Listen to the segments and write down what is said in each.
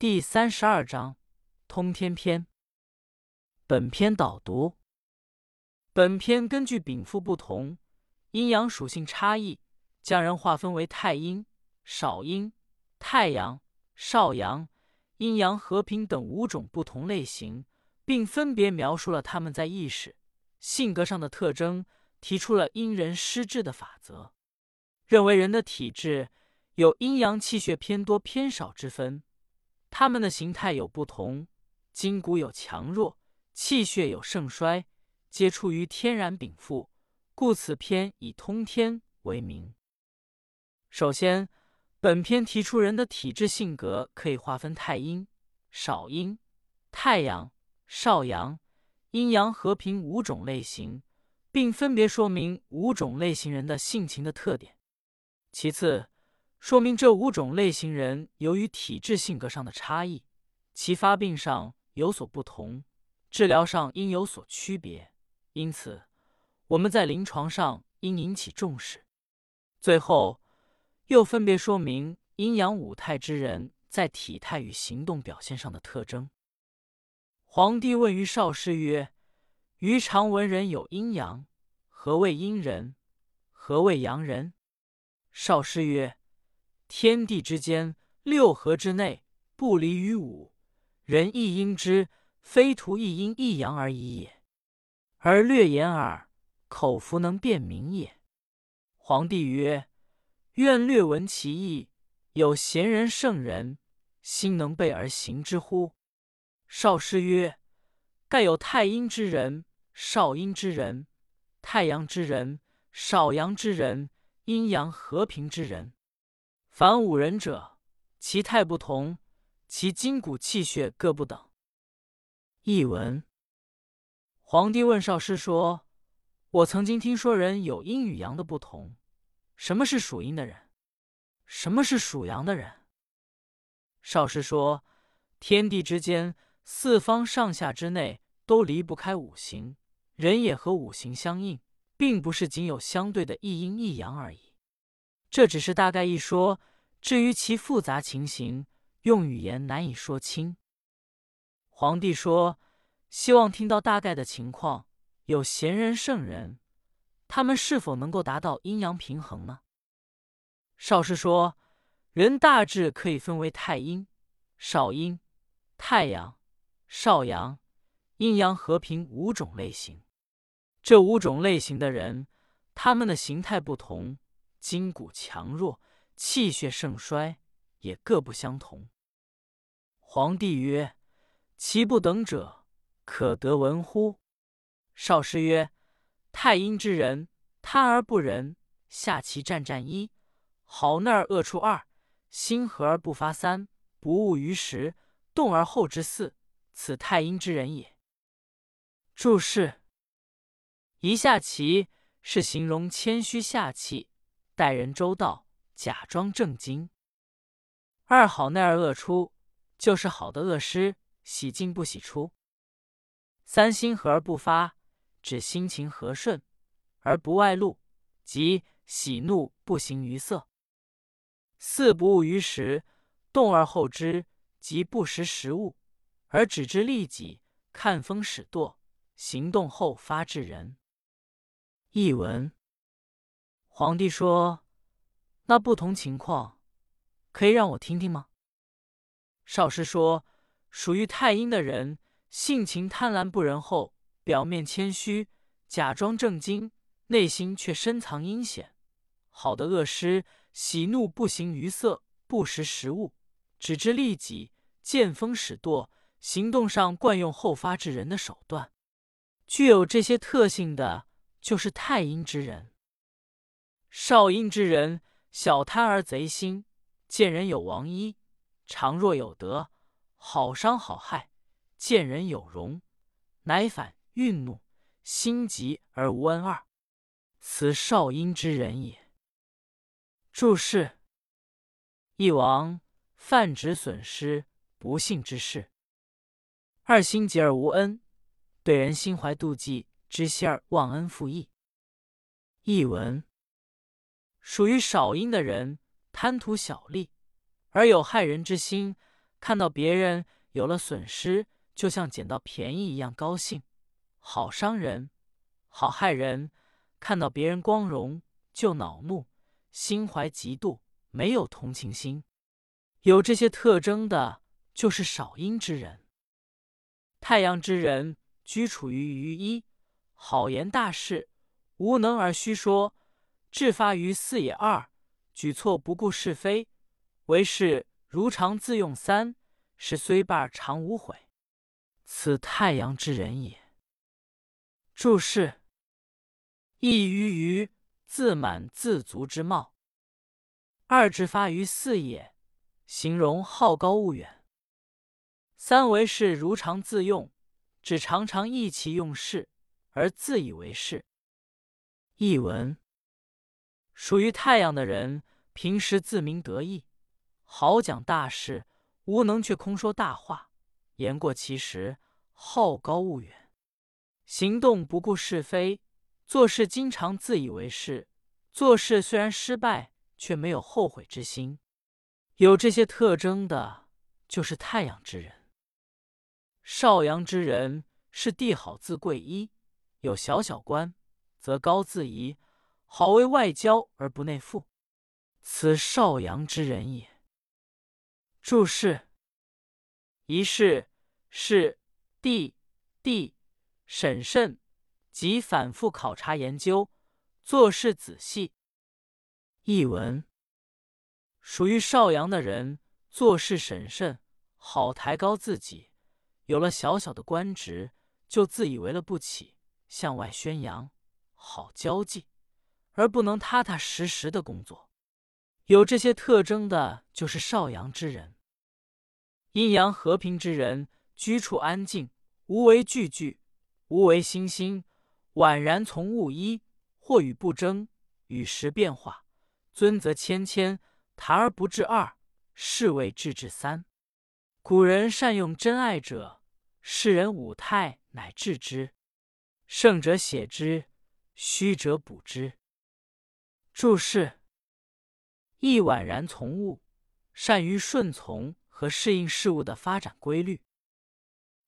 第三十二章通天篇。本篇导读：本篇根据禀赋不同、阴阳属性差异，将人划分为太阴、少阴、太阳、少阳、阴阳和平等五种不同类型，并分别描述了他们在意识、性格上的特征，提出了因人施治的法则，认为人的体质有阴阳气血偏多偏少之分。它们的形态有不同，筋骨有强弱，气血有盛衰，皆出于天然禀赋，故此篇以通天为名。首先，本篇提出人的体质性格可以划分太阴、少阴、太阳、少阳、阴阳和平五种类型，并分别说明五种类型人的性情的特点。其次，说明这五种类型人由于体质性格上的差异，其发病上有所不同，治疗上应有所区别。因此，我们在临床上应引起重视。最后，又分别说明阴阳五态之人在体态与行动表现上的特征。皇帝问于少师曰：“余常闻人有阴阳，何谓阴人？何谓阳人？”少师曰。天地之间，六合之内，不离于五。人亦应之，非徒一阴一阳而已也。而略言耳，口服能辨明也。皇帝曰：“愿略闻其意。有贤人圣人，心能备而行之乎？”少师曰：“盖有太阴之人，少阴之人，太阳之人，少阳之人，阴阳和平之人。”凡五人者，其态不同，其筋骨气血各不等。译文：皇帝问少师说：“我曾经听说人有阴与阳的不同，什么是属阴的人？什么是属阳的人？”少师说：“天地之间，四方上下之内，都离不开五行，人也和五行相应，并不是仅有相对的一阴一阳而已。”这只是大概一说，至于其复杂情形，用语言难以说清。皇帝说：“希望听到大概的情况。有贤人圣人，他们是否能够达到阴阳平衡呢？”少师说：“人大致可以分为太阴、少阴、太阳、少阳、阴阳和平五种类型。这五种类型的人，他们的形态不同。”筋骨强弱、气血盛衰也各不相同。皇帝曰：“其不等者，可得闻乎？”少师曰：“太阴之人，贪而不仁，下其战战一；好内而恶出二，心和而不发三，不务于时，动而后之四，此太阴之人也。”注释：一下棋是形容谦虚下气。待人周到，假装正经。二好内而恶出，就是好的恶施，喜进不喜出。三心和而不发，指心情和顺而不外露，即喜怒不形于色。四不务于时，动而后知，即不识时务而只知利己，看风使舵，行动后发制人。译文。皇帝说：“那不同情况，可以让我听听吗？”少师说：“属于太阴的人，性情贪婪不仁厚，表面谦虚，假装正经，内心却深藏阴险。好的恶师，喜怒不形于色，不识时务，只知利己，见风使舵，行动上惯用后发制人的手段。具有这些特性的，就是太阴之人。”少阴之人，小贪而贼心，见人有王衣，常若有德，好伤好害；见人有容，乃反愠怒，心急而无恩二，此少阴之人也。注释：一王犯直损失，不幸之事；二心急而无恩，对人心怀妒忌，知心而忘恩负义。译文。属于少阴的人，贪图小利，而有害人之心，看到别人有了损失，就像捡到便宜一样高兴。好伤人，好害人。看到别人光荣就恼怒，心怀嫉妒，没有同情心。有这些特征的，就是少阴之人。太阳之人居处于于一，好言大事，无能而虚说；志发于四也二，举措不顾是非，为是如常自用三，是虽败常无悔。此太阳之人也。注释：一于于自满自足之貌；二之发于四也，形容好高骛远；三为是如常自用，指常常意气用事而自以为是。译文：属于太阳的人，平时自鸣得意，好讲大事；无能却空说大话，言过其实，好高骛远。行动不顾是非，做事经常自以为是，做事虽然失败，却没有后悔之心。有这些特征的，就是太阳之人。少阳之人是地好自贵一，有小小官，则高自怡，好为外交而不内附，此少阳之人也。注释：一是是地地。审慎即反复考察研究，做事仔细。译文：属于少阳的人做事审慎，好抬高自己。有了小小的官职，就自以为了不起，向外宣扬，好交际，而不能踏踏实实的工作。有这些特征的，就是少阳之人。阴阳和平之人，居处安静，无为惧惧。无为心心，宛然从物一，或与不争，与时变化。尊则谦谦，谈而不至二，是谓至至三。古人善用真爱者，世人五态乃至之。胜者写之，虚者补之。注释：一宛然从物，善于顺从和适应事物的发展规律。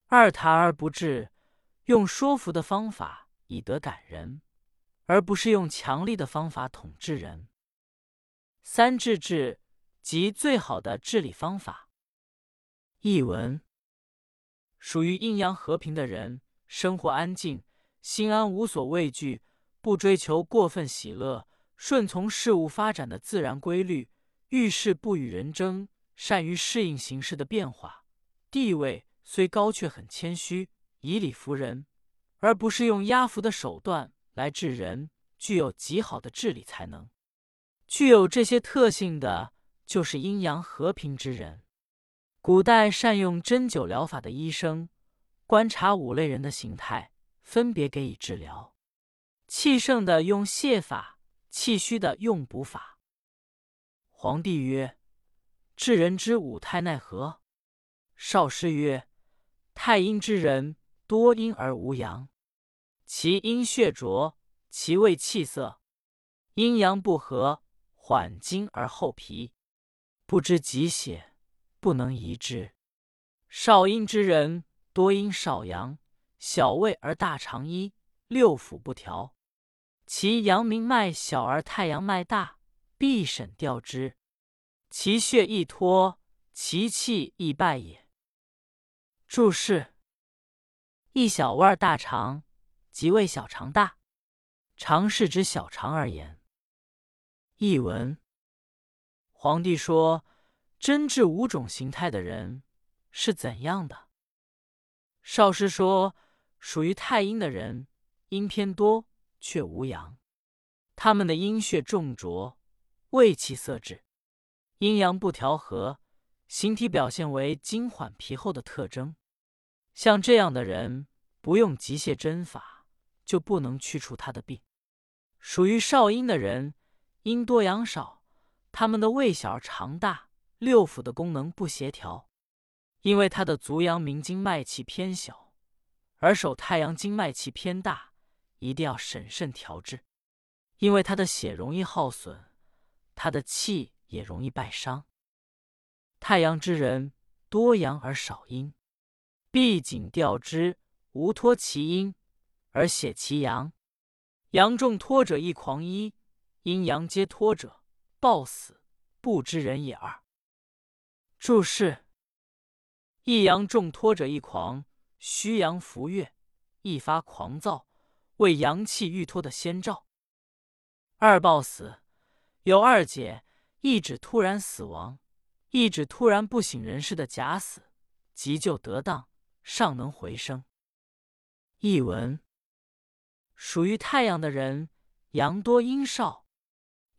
二谈而不至。用说服的方法以德感人，而不是用强力的方法统治人。三治治即最好的治理方法。译文：属于阴阳和平的人，生活安静，心安，无所畏惧，不追求过分喜乐，顺从事物发展的自然规律，遇事不与人争，善于适应形势的变化。地位虽高，却很谦虚。以理服人，而不是用压服的手段来治人，具有极好的治理才能。具有这些特性的，就是阴阳和平之人。古代善用针灸疗法的医生，观察五类人的形态，分别给予治疗。气盛的用泻法，气虚的用补法。皇帝曰：“治人之五态奈何？”少师曰：“太阴之人。”多阴而无阳，其阴血浊，其胃气涩，阴阳不和，缓筋而后疲，不知急血，不能移之。少阴之人多阴少阳，小胃而大肠一，六腑不调，其阳明脉小而太阳脉大，必审调之，其血易脱，其气易败也。注释。一小腕大肠，即为小肠大。肠是指小肠而言。译文：皇帝说，真治五种形态的人是怎样的？少师说，属于太阴的人，阴偏多却无阳，他们的阴血重浊，胃气涩滞，阴阳不调和，形体表现为筋缓皮厚的特征。像这样的人，不用急泻针法，就不能去除他的病。属于少阴的人，阴多阳少，他们的胃小而肠大，六腑的功能不协调。因为他的足阳明经脉气偏小，而手太阳经脉气偏大，一定要审慎调治。因为他的血容易耗损，他的气也容易败伤。太阳之人多阳而少阴，必紧调之，无托其阴而血其阳。阳重托者亦狂一，阴阳皆托者暴死，不知人也。二注释：一阳重托者亦狂，虚阳浮跃，易发狂躁，为阳气欲托的先兆。二暴死有二解，一指突然死亡，一指突然不省人事的假死，急救得当，尚能回生。译文。属于太阳的人，阳多阴少，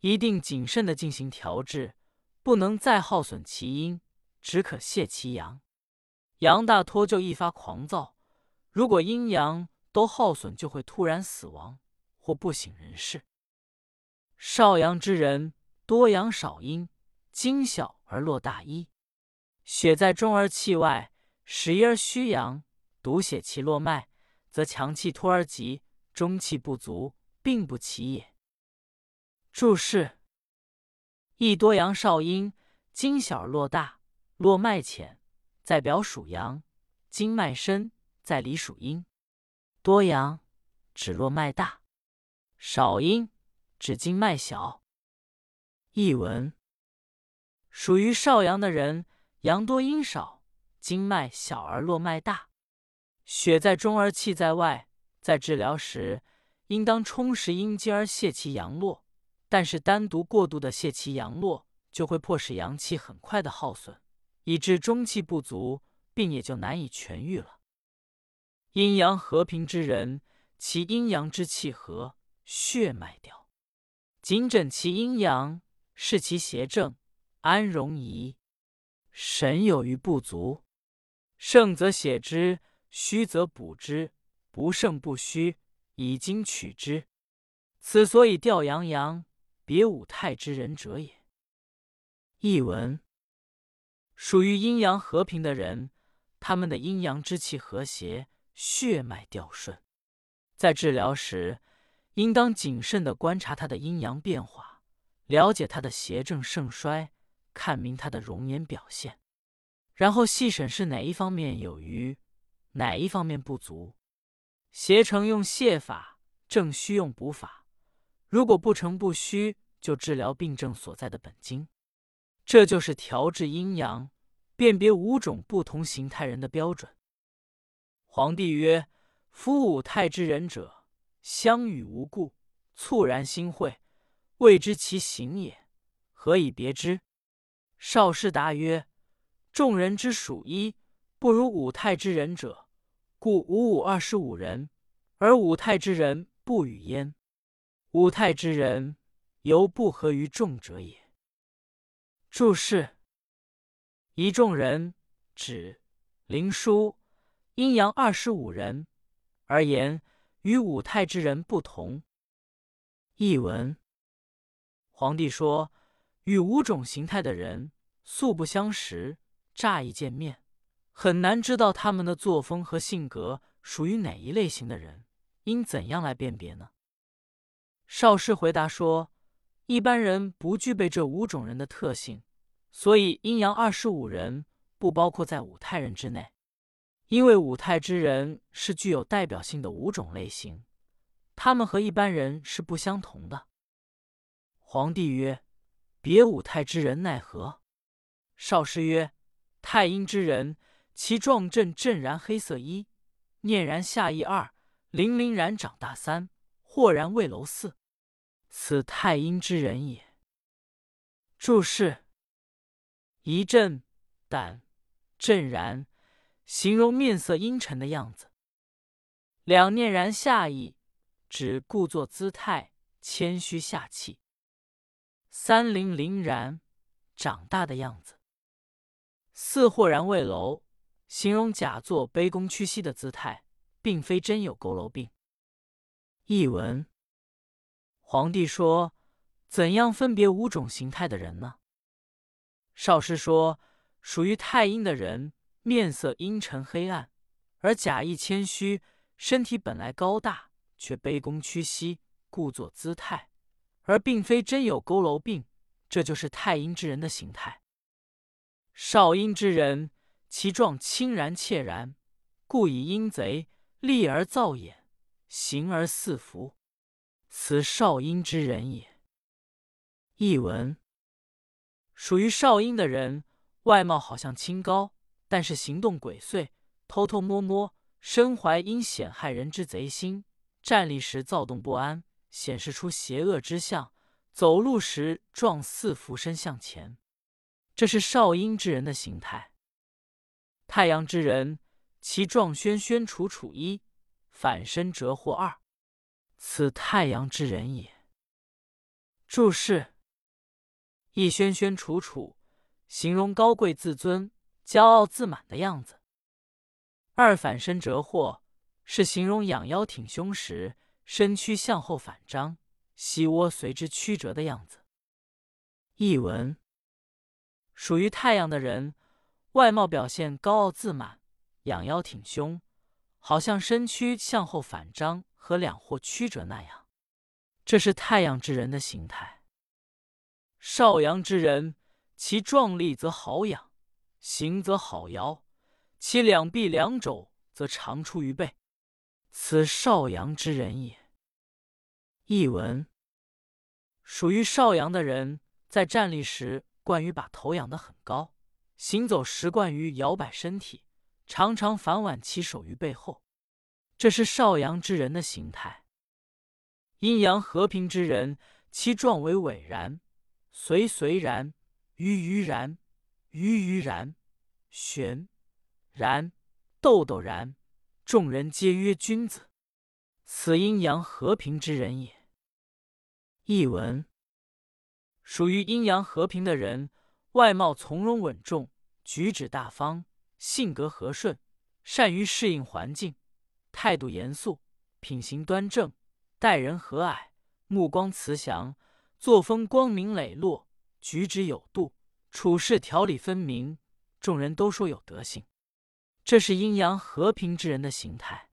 一定谨慎的进行调治，不能再耗损其阴，只可泄其阳。阳大脱就易发狂躁，如果阴阳都耗损，就会突然死亡或不省人事。少阳之人，多阳少阴，精小而络大一，血在中而气外，实阴而虚阳，独血其络脉，则强气托而急。中气不足，并不起也。注释：一多阳少阴，精小络大，络脉浅，在表属阳；经脉深，在里属阴。多阳指络脉大，少阴指经脉小。译文：属于少阳的人，阳多阴少，经脉小而络脉大，血在中而气在外。在治疗时，应当充实阴经而泄其阳络，但是单独过度的泄其阳络，就会迫使阳气很快的耗损，以致中气不足，病也就难以痊愈了。阴阳和平之人，其阴阳之气和，血脉调，谨诊其阴阳，视其邪正，安容仪。神有余不足，盛则血之，虚则补之。不胜不虚，以经取之，此所以调阳阳，别五太之人者也。译文：属于阴阳和平的人，他们的阴阳之气和谐，血脉调顺，在治疗时，应当谨慎的观察他的阴阳变化，了解他的邪正盛衰，看明他的容颜表现，然后细审是哪一方面有余，哪一方面不足。邪成用泻法，正虚用补法。如果不成不虚，就治疗病症所在的本经。这就是调治阴阳、辨别五种不同形态人的标准。皇帝曰：“夫五泰之人者，相与无故，猝然心会，未知其行也，何以别之？”少师答曰：“众人之属一，不如五泰之人者。”故五五二十五人，而五太之人不与焉。五太之人，犹不合于众者也。注释：一众人指灵枢阴阳二十五人而言，与五太之人不同。译文：皇帝说，与五种形态的人素不相识，乍一见面。很难知道他们的作风和性格属于哪一类型的人，应怎样来辨别呢？少师回答说：“一般人不具备这五种人的特性，所以阴阳二十五人不包括在五太人之内。因为五太之人是具有代表性的五种类型，他们和一般人是不相同的。”皇帝曰：“别五太之人奈何？”少师曰：“太阴之人。”其状振振然黑色一，念然下翼二，凛凛然长大三，豁然未楼四，此太阴之人也。注释：一阵胆震然，形容面色阴沉的样子；两念然下意，指故作姿态谦虚下气；三灵灵然长大的样子；四豁然未楼。形容假作卑躬屈膝的姿态，并非真有佝偻病。译文：皇帝说：“怎样分别五种形态的人呢？”少师说：“属于太阴的人，面色阴沉黑暗，而假意谦虚，身体本来高大，却卑躬屈膝，故作姿态，而并非真有佝偻病，这就是太阴之人的形态。少阴之人。”其状清然切然，故以阴贼立而造眼，形而似福，此少阴之人也。译文：属于少阴的人，外貌好像清高，但是行动鬼祟，偷偷摸摸，身怀阴险害人之贼心，站立时躁动不安，显示出邪恶之相，走路时状似俯身向前，这是少阴之人的形态。太阳之人，其状宣宣楚楚一，反身折或二，此太阳之人也。注释：一宣宣楚楚，形容高贵自尊、骄傲自满的样子；二反身折祸，是形容仰腰挺胸时，身躯向后反张，膝窝随之曲折的样子。译文：属于太阳的人。外貌表现高傲自满，仰腰挺胸，好像身躯向后反张和两或曲折那样。这是太阳之人的形态。少阳之人，其壮丽则好养，行则好摇，其两臂两肘则长出于背，此少阳之人也。译文：属于少阳的人，在站立时惯于把头仰得很高。行走时惯于摇摆身体，常常反挽其手于背后，这是少阳之人的形态。阴阳和平之人，其状为伟然，随随然，于于然，于于然，玄然，豆豆然，众人皆曰君子，此阴阳和平之人也。译文：属于阴阳和平的人。外貌从容稳重，举止大方，性格和顺，善于适应环境，态度严肃，品行端正，待人和蔼，目光慈祥，作风光明磊落，举止有度，处事条理分明，众人都说有德行。这是阴阳和平之人的形态。